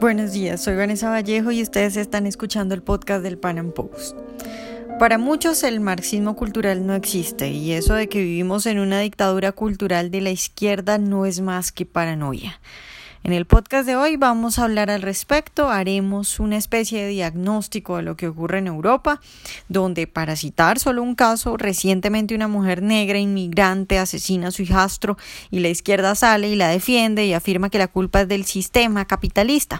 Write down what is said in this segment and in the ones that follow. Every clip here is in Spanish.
Buenos días, soy Vanessa Vallejo y ustedes están escuchando el podcast del Pan Am Post. Para muchos el marxismo cultural no existe y eso de que vivimos en una dictadura cultural de la izquierda no es más que paranoia. En el podcast de hoy vamos a hablar al respecto, haremos una especie de diagnóstico de lo que ocurre en Europa, donde, para citar solo un caso, recientemente una mujer negra inmigrante asesina a su hijastro y la izquierda sale y la defiende y afirma que la culpa es del sistema capitalista.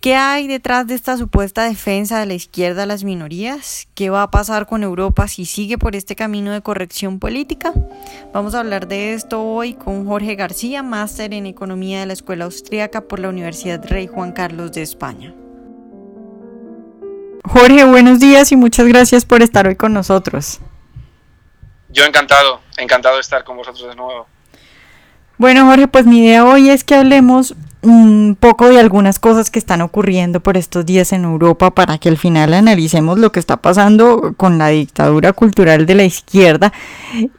¿Qué hay detrás de esta supuesta defensa de la izquierda a las minorías? ¿Qué va a pasar con Europa si sigue por este camino de corrección política? Vamos a hablar de esto hoy con Jorge García, máster en Economía de la Escuela Austríaca por la Universidad Rey Juan Carlos de España. Jorge, buenos días y muchas gracias por estar hoy con nosotros. Yo encantado, encantado de estar con vosotros de nuevo. Bueno, Jorge, pues mi idea hoy es que hablemos un poco de algunas cosas que están ocurriendo por estos días en Europa para que al final analicemos lo que está pasando con la dictadura cultural de la izquierda.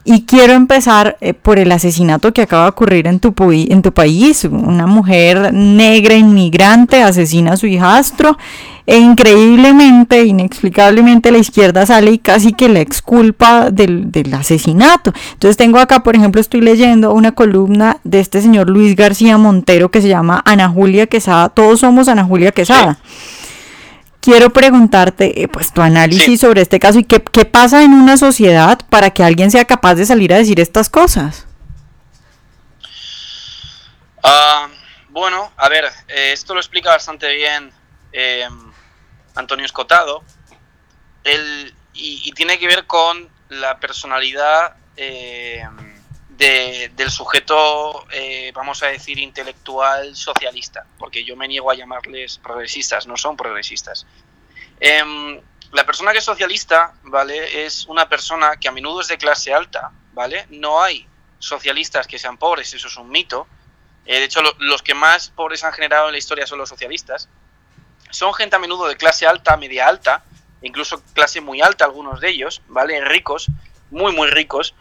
Y quiero empezar eh, por el asesinato que acaba de ocurrir en tu, en tu país. Una mujer negra inmigrante asesina a su hijastro e increíblemente, inexplicablemente la izquierda sale y casi que la exculpa del, del asesinato. Entonces tengo acá, por ejemplo, estoy leyendo una columna de este señor Luis García Montero que se llama Ana Julia Quesada. Todos somos Ana Julia Quesada. Quiero preguntarte, eh, pues, tu análisis sobre este caso y qué, qué pasa en una sociedad para que alguien sea capaz de salir a decir estas cosas. Ah, bueno, a ver, eh, esto lo explica bastante bien eh, Antonio Escotado, y, tiene que ver con la personalidad eh, del sujeto, eh, vamos a decir, intelectual socialista, porque yo me niego a llamarles progresistas, no son progresistas. Em, la persona que es socialista, ¿vale? Es una persona que a menudo es de clase alta, ¿vale? No hay socialistas que sean pobres, eso es un mito. Eh, de hecho, los que más pobres han generado en la historia son los socialistas son gente a menudo de clase alta, media alta, incluso clase muy alta algunos de ellos, ¿vale? Ricos, muy, muy ricos,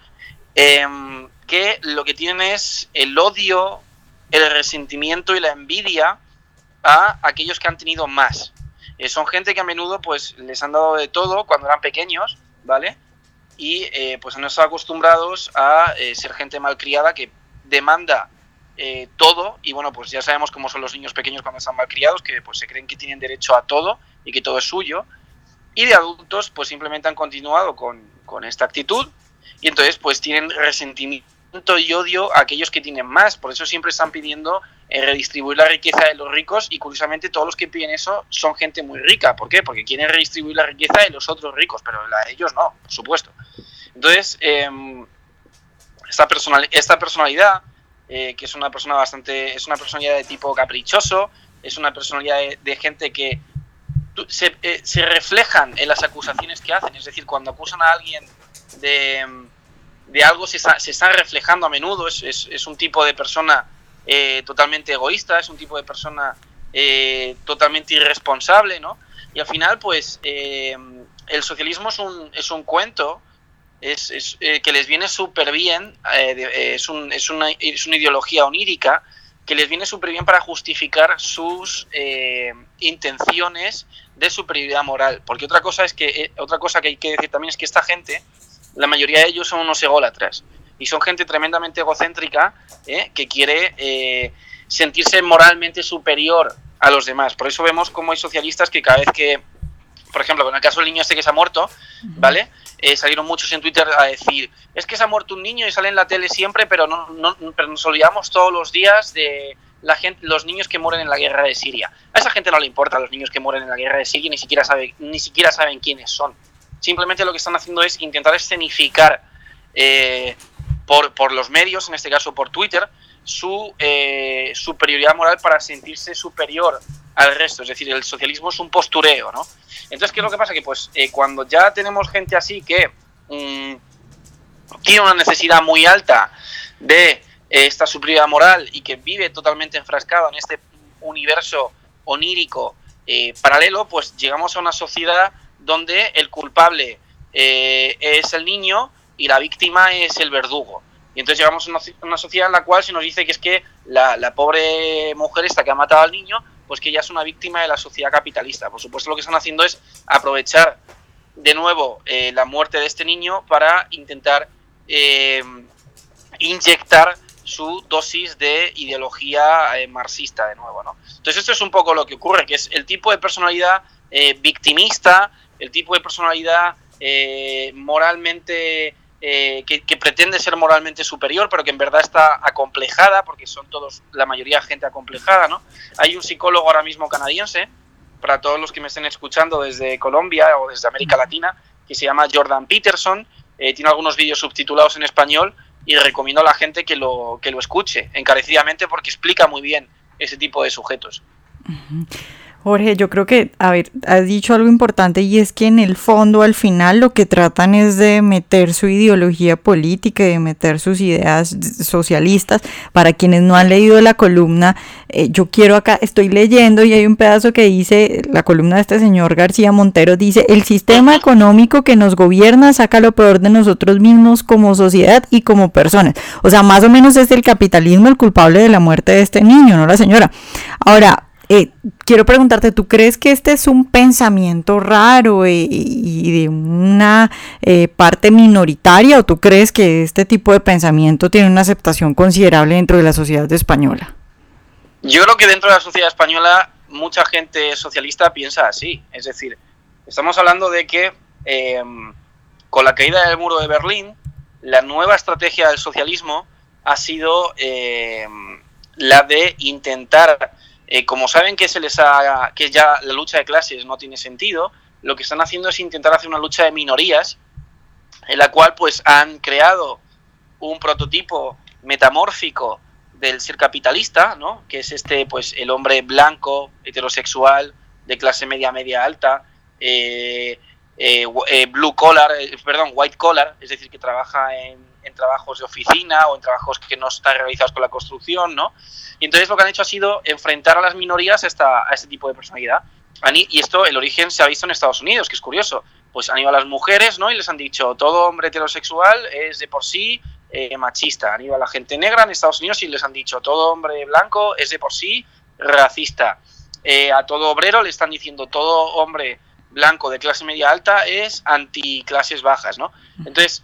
em, que lo que tienen es el odio, el resentimiento y la envidia a aquellos que han tenido más. Eh, son gente que a menudo pues les han dado de todo cuando eran pequeños, ¿vale? Y eh, pues han estado acostumbrados a eh, ser gente malcriada que demanda eh, todo y bueno, pues ya sabemos cómo son los niños pequeños cuando están malcriados, que pues se creen que tienen derecho a todo y que todo es suyo. Y de adultos pues simplemente han continuado con, con esta actitud y entonces pues tienen resentimiento y odio a aquellos que tienen más. Por eso siempre están pidiendo eh, redistribuir la riqueza de los ricos y curiosamente todos los que piden eso son gente muy rica. ¿Por qué? Porque quieren redistribuir la riqueza de los otros ricos, pero la de ellos no, por supuesto. Entonces, em, esta, personal, esta personalidad eh, que es una persona bastante, es una personalidad de tipo caprichoso, es una personalidad de, gente que se, eh, reflejan en las acusaciones que hacen, es decir, cuando acusan a alguien de, de algo se, están reflejando a menudo, es, es, un tipo de persona eh, totalmente egoísta, es un tipo de persona totalmente irresponsable, ¿no? Y al final, pues, el socialismo es un, es un cuento es, eh, que les viene súper bien, eh, eh, es, es, una, es, una, ideología onírica que les viene súper bien para justificar sus intenciones de superioridad moral. Porque otra cosa es que otra cosa que hay que decir también es que esta gente, la mayoría de ellos son unos ególatras y son gente tremendamente egocéntrica que quiere sentirse moralmente superior a los demás. Por eso vemos cómo hay socialistas que cada vez que, por ejemplo, en el caso del niño este que se ha muerto, ¿vale? Eh, salieron muchos en Twitter a decir, es que se ha muerto un niño y sale en la tele siempre, pero, no, no, pero nos olvidamos todos los días de la gente, los niños que mueren en la guerra de Siria. A esa gente no le importa los niños que mueren en la guerra de Siria, ni siquiera, sabe, ni siquiera saben quiénes son. Simplemente lo que están haciendo es intentar escenificar eh, por, por, los medios, en este caso por Twitter, su eh, superioridad moral para sentirse superior al resto. Es decir, el socialismo es un postureo, ¿no? Entonces, ¿qué es lo que pasa? Que pues eh, cuando ya tenemos gente así que mm, tiene una necesidad muy alta de eh, esta superioridad moral y que vive totalmente enfrascado en este universo onírico paralelo, pues llegamos a una sociedad donde el culpable es el niño y la víctima es el verdugo. Y entonces llegamos a una, sociedad en la cual se nos dice que es que la, la pobre mujer esta que ha matado al niño pues que ella es una víctima de la sociedad capitalista. Por supuesto, lo que están haciendo es aprovechar de nuevo eh, la muerte de este niño para intentar eh, inyectar su dosis de ideología eh, marxista de nuevo, ¿no? Entonces esto es un poco lo que ocurre, que es el tipo de personalidad victimista, el tipo de personalidad moralmente que, que, pretende ser moralmente superior, pero que en verdad está acomplejada, porque son todos, la mayoría gente acomplejada, ¿no? Hay un psicólogo ahora mismo canadiense para todos los que me estén escuchando desde Colombia o desde América Latina, que se llama Jordan Peterson. Eh, tiene algunos vídeos subtitulados en español y recomiendo a la gente que lo, que lo escuche encarecidamente porque explica muy bien ese tipo de sujetos. Jorge, yo creo que, a ver, has dicho algo importante y es que en el fondo, al final, lo que tratan es de meter su ideología política y de meter sus ideas socialistas. Para quienes no han leído la columna, eh, yo quiero acá, estoy leyendo y hay un pedazo que dice, la columna de este señor García Montero dice, el sistema económico que nos gobierna saca lo peor de nosotros mismos como sociedad y como personas. O sea, más o menos es el capitalismo el culpable de la muerte de este niño, no la señora. Ahora, eh, quiero preguntarte, ¿tú crees que este es un pensamiento raro eh, y, de una eh, parte minoritaria o tú crees que este tipo de pensamiento tiene una aceptación considerable dentro de la sociedad española? Yo creo que dentro de la sociedad española mucha gente socialista piensa así. Es decir, estamos hablando de que con la caída del muro de Berlín, la nueva estrategia del socialismo ha sido la de intentar eh, como saben que se les ha, que ya la lucha de clases no tiene sentido, lo que están haciendo es intentar hacer una lucha de minorías, en la cual pues han creado un prototipo metamórfico del ser capitalista, ¿no? que es este, pues el hombre blanco, heterosexual, de clase media, media alta, eh, eh, blue collar, perdón, white collar, es decir, que trabaja en en trabajos de oficina o en trabajos que no están realizados con la construcción, ¿no? Y entonces lo que han hecho ha sido enfrentar a las minorías a, esta, a este tipo de personalidad. Y esto, el origen se ha visto en Estados Unidos, que es curioso. Pues han ido a las mujeres, ¿no? Y les han dicho, todo hombre heterosexual es de por sí eh, machista. Han ido a la gente negra en Estados Unidos y les han dicho, todo hombre blanco es de por sí racista. Eh, a todo obrero le están diciendo, todo hombre blanco de clase media alta es anti clases bajas, ¿no? Entonces,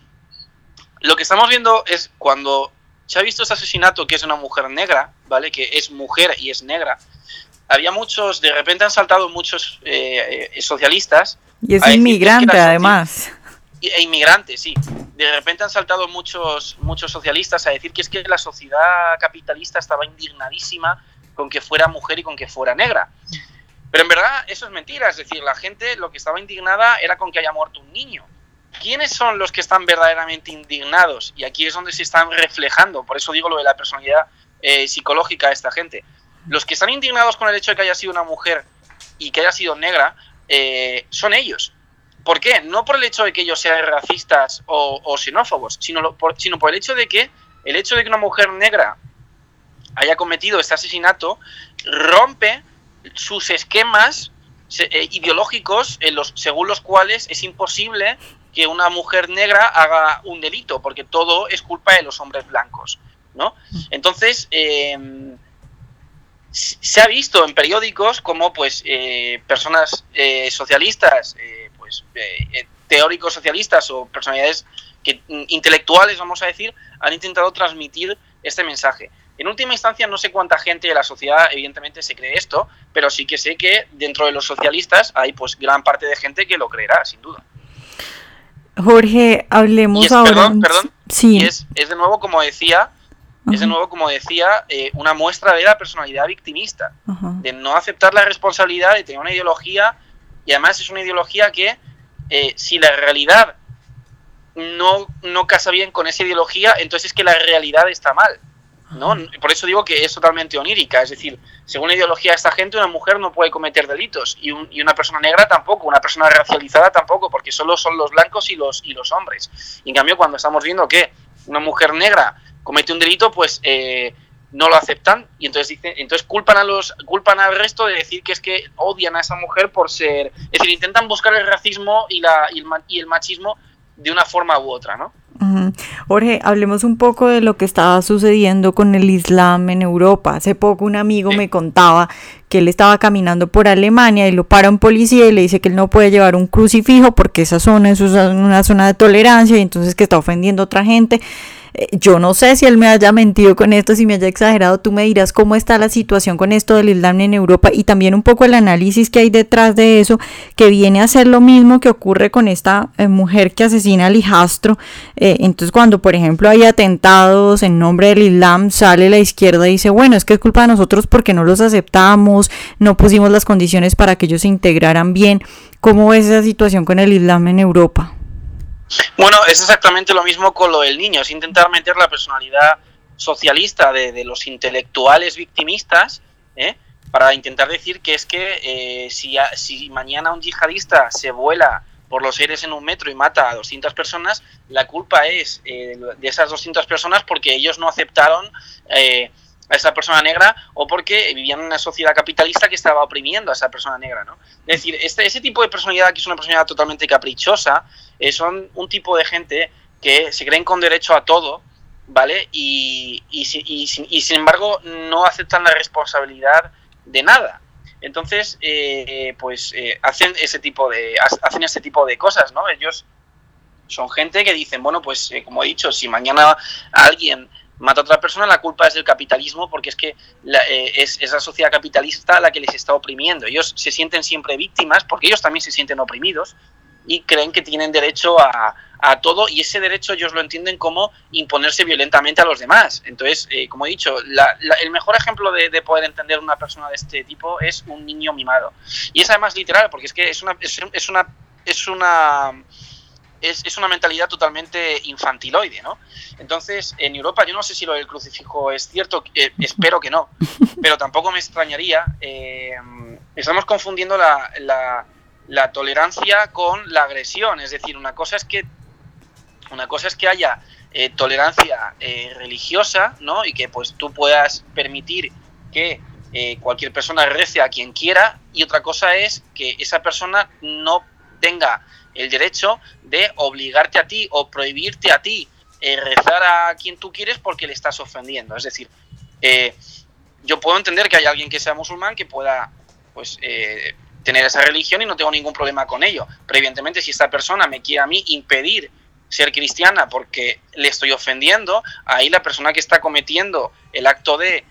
lo que estamos viendo es cuando se ha visto este asesinato que es una mujer negra, ¿vale? Que es mujer y es negra. Había muchos, de repente han saltado muchos eh, eh, socialistas. Y es inmigrante además. E inmigrante, sí. De repente han saltado muchos, muchos socialistas a decir que es que la sociedad capitalista estaba indignadísima con que fuera mujer y con que fuera negra. Pero en verdad eso es mentira, es decir, la gente lo que estaba indignada era con que haya muerto un niño. ¿Quiénes son los que están verdaderamente indignados? Y aquí es donde se están reflejando, por eso digo lo de la personalidad eh, psicológica de esta gente. Los que están indignados con el hecho de que haya sido una mujer y que haya sido negra, eh, son ellos. ¿Por qué? No por el hecho de que ellos sean racistas o, xenófobos, sino por, sino por el hecho de que el hecho de que una mujer negra haya cometido este asesinato rompe sus esquemas eh, ideológicos según los cuales es imposible que una mujer negra haga un delito, porque todo es culpa de los hombres blancos, ¿no? Entonces, em, se ha visto en periódicos como, pues, eh, personas eh, socialistas, eh, pues, teóricos socialistas o personalidades que, mm, intelectuales, vamos a decir, han intentado transmitir este mensaje. En última instancia, no sé cuánta gente de la sociedad, evidentemente, se cree esto, pero sí que sé que dentro de los socialistas hay, pues, gran parte de gente que lo creerá, sin duda. Jorge, hablemos ahora. Perdón, perdón. Sí. es, de nuevo, como decía, es de nuevo, como decía, eh, una muestra de la personalidad victimista, de no aceptar la responsabilidad de tener una ideología, y además es una ideología que, eh, si la realidad no, no casa bien con esa ideología, entonces es que la realidad está mal. ¿No? Por eso digo que es totalmente onírica, es decir, según la ideología de esta gente, una mujer no puede cometer delitos y, una persona negra tampoco, una persona racializada tampoco, porque solo son los blancos y los, y los hombres. en cambio, cuando estamos viendo que una mujer negra comete un delito, pues eh, no lo aceptan y entonces dicen, entonces culpan a los culpan al resto de decir que es que odian a esa mujer por ser, es decir, intentan buscar el racismo y la y el, y el machismo de una forma u otra, ¿no? Jorge, hablemos un poco de lo que estaba sucediendo con el Islam en Europa. Hace poco un amigo me contaba que él estaba caminando por Alemania y lo para un policía y le dice que él no puede llevar un crucifijo porque esa zona es una zona de tolerancia y entonces que está ofendiendo a otra gente. Eh, yo no sé si él me haya mentido con esto, si me haya exagerado, tú me dirás cómo está la situación con esto del Islam en Europa y también un poco el análisis que hay detrás de eso, que viene a ser lo mismo que ocurre con esta eh, mujer que asesina al hijastro. Eh, entonces cuando, por ejemplo, hay atentados en nombre del Islam, sale la izquierda y dice, bueno, es que es culpa de nosotros porque no los aceptamos, no pusimos las condiciones para que ellos se integraran bien. ¿Cómo es esa situación con el Islam en Europa? Bueno, es exactamente lo mismo con lo del niño, es intentar meter la personalidad socialista de, los intelectuales victimistas, ¿eh? para intentar decir que es que eh, si, mañana un yihadista se vuela por los aires en un metro y mata a 200 personas, la culpa es eh, de esas 200 personas porque ellos no aceptaron a esa persona negra o porque vivían en una sociedad capitalista que estaba oprimiendo a esa persona negra, ¿no? Es decir, este, ese tipo de personalidad que es una personalidad totalmente caprichosa, eh, son un tipo de gente que se creen con derecho a todo, ¿vale? Y, y, sin embargo no aceptan la responsabilidad de nada. Entonces, eh, pues eh, hacen ese tipo de hacen ese tipo de cosas, ¿no? Ellos son gente que dicen, bueno, pues como he dicho, si mañana alguien mata a otra persona, la culpa es del capitalismo porque es que eh, es esa sociedad capitalista la que les está oprimiendo. Ellos se sienten siempre víctimas porque ellos también se sienten oprimidos y creen que tienen derecho a, todo y ese derecho ellos lo entienden como imponerse violentamente a los demás. Entonces, eh, como he dicho, el mejor ejemplo de, poder entender una persona de este tipo es un niño mimado. Y es además literal porque es que es una... Es, una es una es, una mentalidad totalmente infantiloide, ¿no? Entonces, en Europa, yo no sé si lo del crucifijo es cierto, eh, espero que no, pero tampoco me extrañaría. Eh, estamos confundiendo la, tolerancia con la agresión, es decir, una cosa es que una cosa es que haya eh, tolerancia religiosa, ¿no? Y que pues tú puedas permitir que cualquier persona rece a quien quiera, y otra cosa es que esa persona no tenga el derecho de obligarte a ti o prohibirte a ti eh, rezar a quien tú quieres porque le estás ofendiendo. Es decir, eh, yo puedo entender que hay alguien que sea musulmán que pueda pues eh, tener esa religión y no tengo ningún problema con ello. Pero evidentemente si esta persona me quiere a mí impedir ser cristiana porque le estoy ofendiendo, ahí la persona que está cometiendo el acto de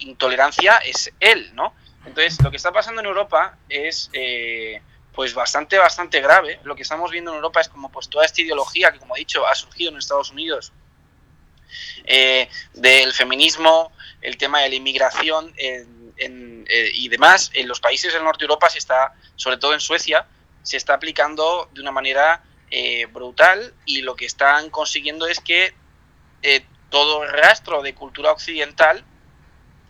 intolerancia es él, ¿no? Entonces, lo que está pasando en Europa es pues bastante, bastante grave. Lo que estamos viendo en Europa es como pues toda esta ideología que, como he dicho, ha surgido en Estados Unidos eh, del feminismo, el tema de la inmigración eh, y demás, en los países del norte de Europa se está, sobre todo en Suecia, se está aplicando de una manera eh, brutal y lo que están consiguiendo es que todo el rastro de cultura occidental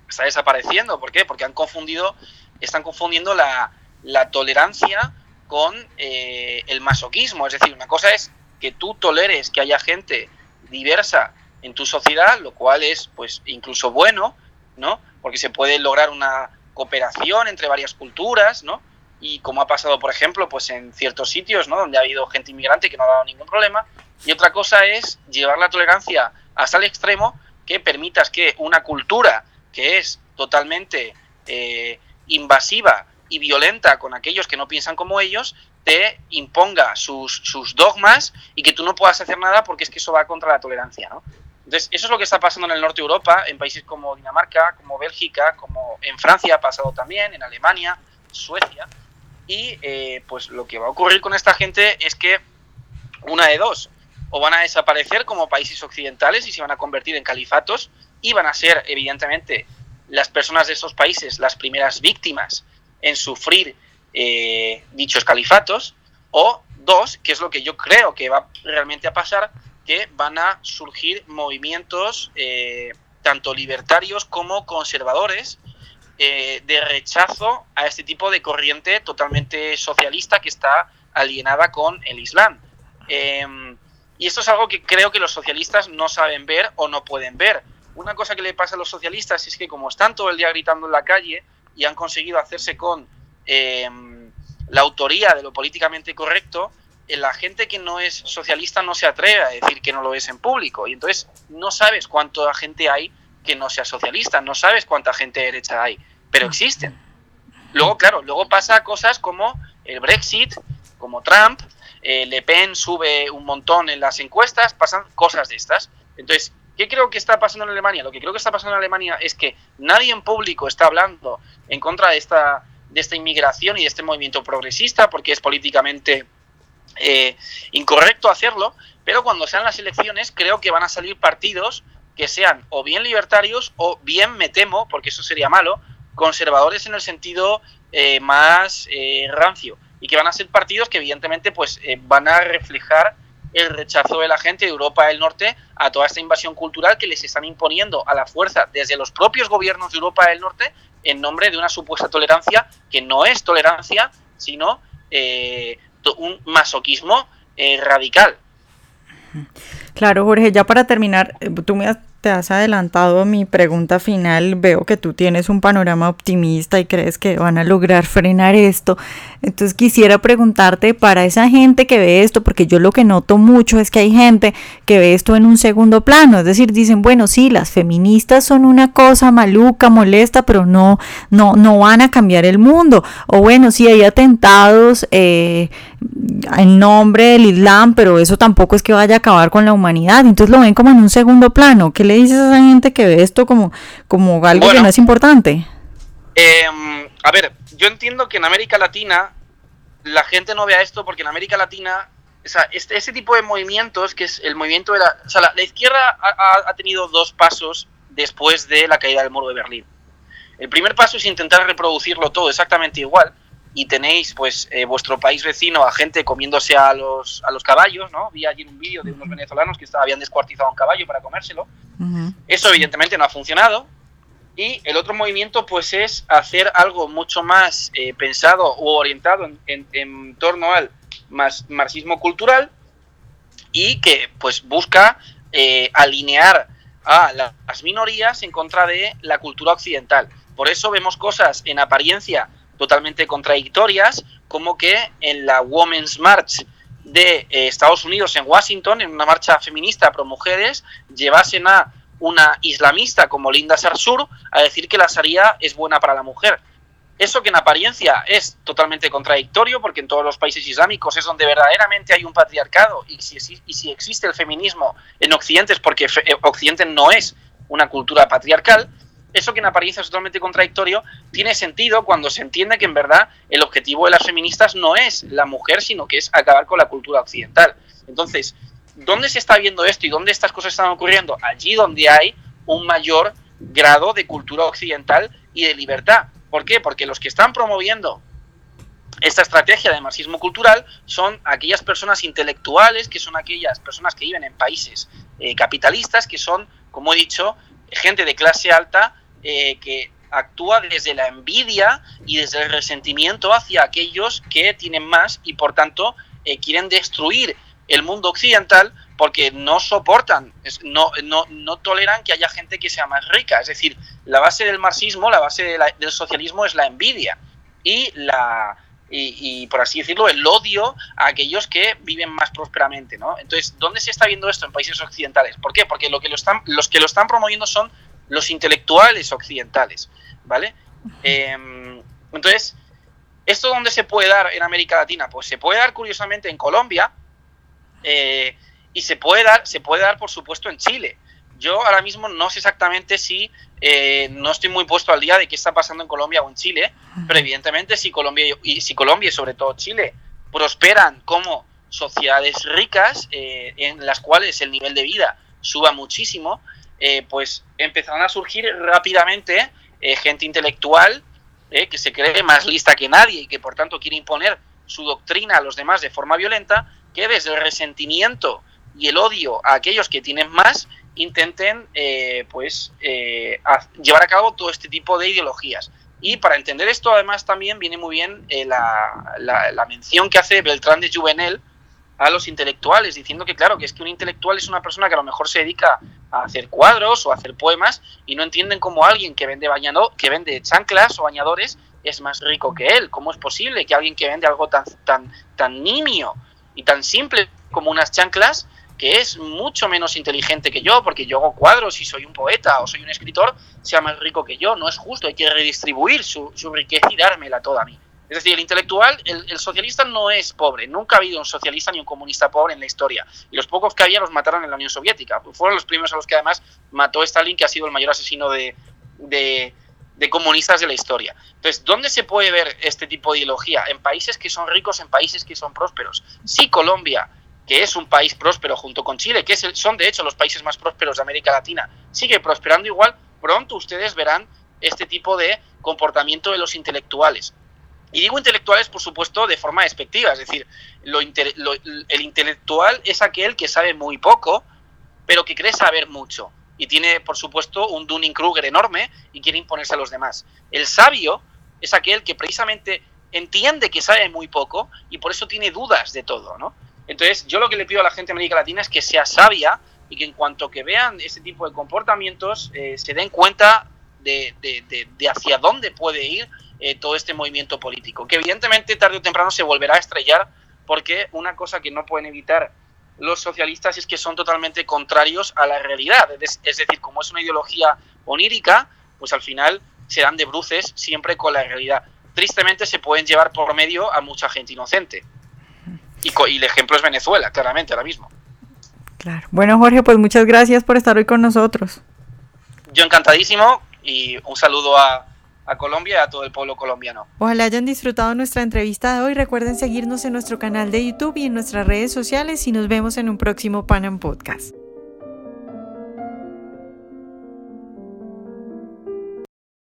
está desapareciendo. ¿Por qué? Porque han confundido, están confundiendo la, la tolerancia con eh, el masoquismo. Es decir, una cosa es que tú toleres que haya gente diversa en tu sociedad, lo cual es pues incluso bueno, ¿no? Porque se puede lograr una cooperación entre varias culturas, ¿no? Y como ha pasado, por ejemplo, pues en ciertos sitios, ¿no? Donde ha habido gente inmigrante que no ha dado ningún problema. Y otra cosa es llevar la tolerancia hasta el extremo que permitas que una cultura que es totalmente eh, invasiva y violenta con aquellos que no piensan como ellos, te imponga sus, sus dogmas y que tú no puedas hacer nada porque es que eso va contra la tolerancia, ¿no? Entonces, eso es lo que está pasando en el norte de Europa, en países como Dinamarca, como Bélgica, como en Francia ha pasado también, en Alemania, Suecia. Y eh, pues lo que va a ocurrir con esta gente es que una de dos, o van a desaparecer como países occidentales y se van a convertir en califatos y van a ser, evidentemente, las personas de esos países las primeras víctimas en sufrir eh, dichos califatos, o dos, que es lo que yo creo que va realmente a pasar, que van a surgir movimientos eh, tanto libertarios como conservadores eh, de rechazo a este tipo de corriente totalmente socialista que está alienada con el Islam. Em, y esto es algo que creo que los socialistas no saben ver o no pueden ver. Una cosa que le pasa a los socialistas es que como están todo el día gritando en la calle, y han conseguido hacerse con em, la autoría de lo políticamente correcto, la gente que no es socialista no se atreve a decir que no lo es en público y entonces no sabes cuánta gente hay que no sea socialista, no sabes cuánta gente derecha hay, pero existen. Luego, claro, luego pasa cosas como el Brexit, como Trump, eh, Le Pen sube un montón en las encuestas, pasan cosas de estas. Entonces, ¿qué creo que está pasando en Alemania? Lo que creo que está pasando en Alemania es que nadie en público está hablando en contra de esta, de esta inmigración y de este movimiento progresista, porque es políticamente eh, incorrecto hacerlo, pero cuando sean las elecciones creo que van a salir partidos que sean o bien libertarios o bien, me temo, porque eso sería malo, conservadores en el sentido eh, más eh, rancio y que van a ser partidos que evidentemente pues van a reflejar el rechazo de la gente de Europa del Norte a toda esta invasión cultural que les están imponiendo a la fuerza desde los propios gobiernos de Europa del Norte en nombre de una supuesta tolerancia que no es tolerancia, sino un masoquismo eh, radical. Claro, Jorge, ya para terminar, eh, tú me has te has adelantado mi pregunta final. Veo que tú tienes un panorama optimista y crees que van a lograr frenar esto. Entonces quisiera preguntarte para esa gente que ve esto, porque yo lo que noto mucho es que hay gente que ve esto en un segundo plano. Es decir, dicen, bueno, sí, las feministas son una cosa maluca, molesta, pero no, no, no van a cambiar el mundo. O bueno, sí, hay atentados eh, en nombre del Islam, pero eso tampoco es que vaya a acabar con la humanidad. Entonces lo ven como en un segundo plano. ¿Qué le dices a esa gente que ve esto como, como algo que no es importante? Em, a ver, yo entiendo que en América Latina la gente no vea esto porque en América Latina, o sea, este, este tipo de movimientos, que es el movimiento de la... O sea, la, izquierda ha, tenido dos pasos después de la caída del muro de Berlín. El primer paso es intentar reproducirlo todo exactamente igual y tenéis pues eh, vuestro país vecino a gente comiéndose a los, a los caballos, ¿no? Vi allí un vídeo de unos venezolanos que habían descuartizado un caballo para comérselo. Eso evidentemente no ha funcionado. Y el otro movimiento pues es hacer algo mucho más eh, pensado o orientado en, torno al marxismo cultural y que pues busca eh, alinear a las minorías en contra de la cultura occidental. Por eso vemos cosas en apariencia totalmente contradictorias, como que en la Women's March de eh, Estados Unidos en Washington, en una marcha feminista pro mujeres, llevasen a una islamista como Linda Sarsur a decir que la Sharia es buena para la mujer. Eso que en apariencia es totalmente contradictorio, porque en todos los países islámicos es donde verdaderamente hay un patriarcado y si, y si existe el feminismo en Occidente es porque eh, Occidente no es una cultura patriarcal, eso que en apariencia es totalmente contradictorio, tiene sentido cuando se entiende que en verdad el objetivo de las feministas no es la mujer, sino que es acabar con la cultura occidental. Entonces, ¿dónde se está viendo esto y dónde estas cosas están ocurriendo? Allí donde hay un mayor grado de cultura occidental y de libertad. ¿Por qué? Porque los que están promoviendo esta estrategia de marxismo cultural son aquellas personas intelectuales, que son aquellas personas que viven en países eh, capitalistas, que son, como he dicho, gente de clase alta eh, que actúa desde la envidia y desde el resentimiento hacia aquellos que tienen más y por tanto eh, quieren destruir el mundo occidental porque no soportan, no, no, no, toleran que haya gente que sea más rica. Es decir, la base del marxismo, la base del socialismo es la envidia y la, y, por así decirlo, el odio a aquellos que viven más prósperamente, ¿no? Entonces, ¿dónde se está viendo esto en países occidentales? ¿Por qué? Porque lo que lo están, los que lo están promoviendo son los intelectuales occidentales, ¿vale? Em, entonces, ¿esto dónde se puede dar en América Latina? Pues se puede dar curiosamente en Colombia eh, y se puede dar, se puede dar, por supuesto, en Chile. Yo ahora mismo no sé exactamente si eh, no estoy muy puesto al día de qué está pasando en Colombia o en Chile, pero evidentemente si Colombia y si Colombia y sobre todo Chile prosperan como sociedades ricas eh, en las cuales el nivel de vida suba muchísimo, eh, pues empezarán a surgir rápidamente gente intelectual que se cree más lista que nadie y que por tanto quiere imponer su doctrina a los demás de forma violenta, que desde el resentimiento y el odio a aquellos que tienen más intenten eh, pues eh, llevar a cabo todo este tipo de ideologías. Y para entender esto, además, también viene muy bien eh, la, la, mención que hace Beltrán de Juvenel a los intelectuales, diciendo que, claro, que es que un intelectual es una persona que a lo mejor se dedica a hacer cuadros o a hacer poemas y no entienden cómo alguien que vende, bañado, que vende chanclas o bañadores es más rico que él. ¿Cómo es posible que alguien que vende algo tan, tan, tan nimio y tan simple como unas chanclas que es mucho menos inteligente que yo, porque yo hago cuadros y soy un poeta o soy un escritor, sea más rico que yo. No es justo, hay que redistribuir su, riqueza y dármela toda a mí. Es decir, el intelectual, el, socialista no es pobre. Nunca ha habido un socialista ni un comunista pobre en la historia. Y los pocos que había los mataron en la Unión Soviética. Fueron los primeros a los que además mató Stalin, que ha sido el mayor asesino de, de, comunistas de la historia. Entonces, ¿dónde se puede ver este tipo de ideología? En países que son ricos, en países que son prósperos. Sí, Colombia que es un país próspero junto con Chile, que son de hecho los países más prósperos de América Latina, sigue prosperando igual, pronto ustedes verán este tipo de comportamiento de los intelectuales. Y digo intelectuales, por supuesto, de forma despectiva, es decir, el intelectual es aquel que sabe muy poco, pero que cree saber mucho. Y tiene, por supuesto, un Dunning-Kruger enorme y quiere imponerse a los demás. El sabio es aquel que precisamente entiende que sabe muy poco y por eso tiene dudas de todo, ¿no? Entonces, yo lo que le pido a la gente de América Latina es que sea sabia y que en cuanto que vean ese tipo de comportamientos, eh, se den cuenta de, hacia dónde puede ir eh, todo este movimiento político, que evidentemente tarde o temprano se volverá a estrellar, porque una cosa que no pueden evitar los socialistas es que son totalmente contrarios a la realidad, es, decir, como es una ideología onírica, pues al final serán de bruces siempre con la realidad. Tristemente se pueden llevar por medio a mucha gente inocente. Y, el ejemplo es Venezuela, claramente, ahora mismo. Claro. Bueno, Jorge, pues muchas gracias por estar hoy con nosotros. Yo encantadísimo y un saludo a, a Colombia y a todo el pueblo colombiano. Ojalá hayan disfrutado nuestra entrevista de hoy. Recuerden seguirnos en nuestro canal de YouTube y en nuestras redes sociales y nos vemos en un próximo Panam Podcast.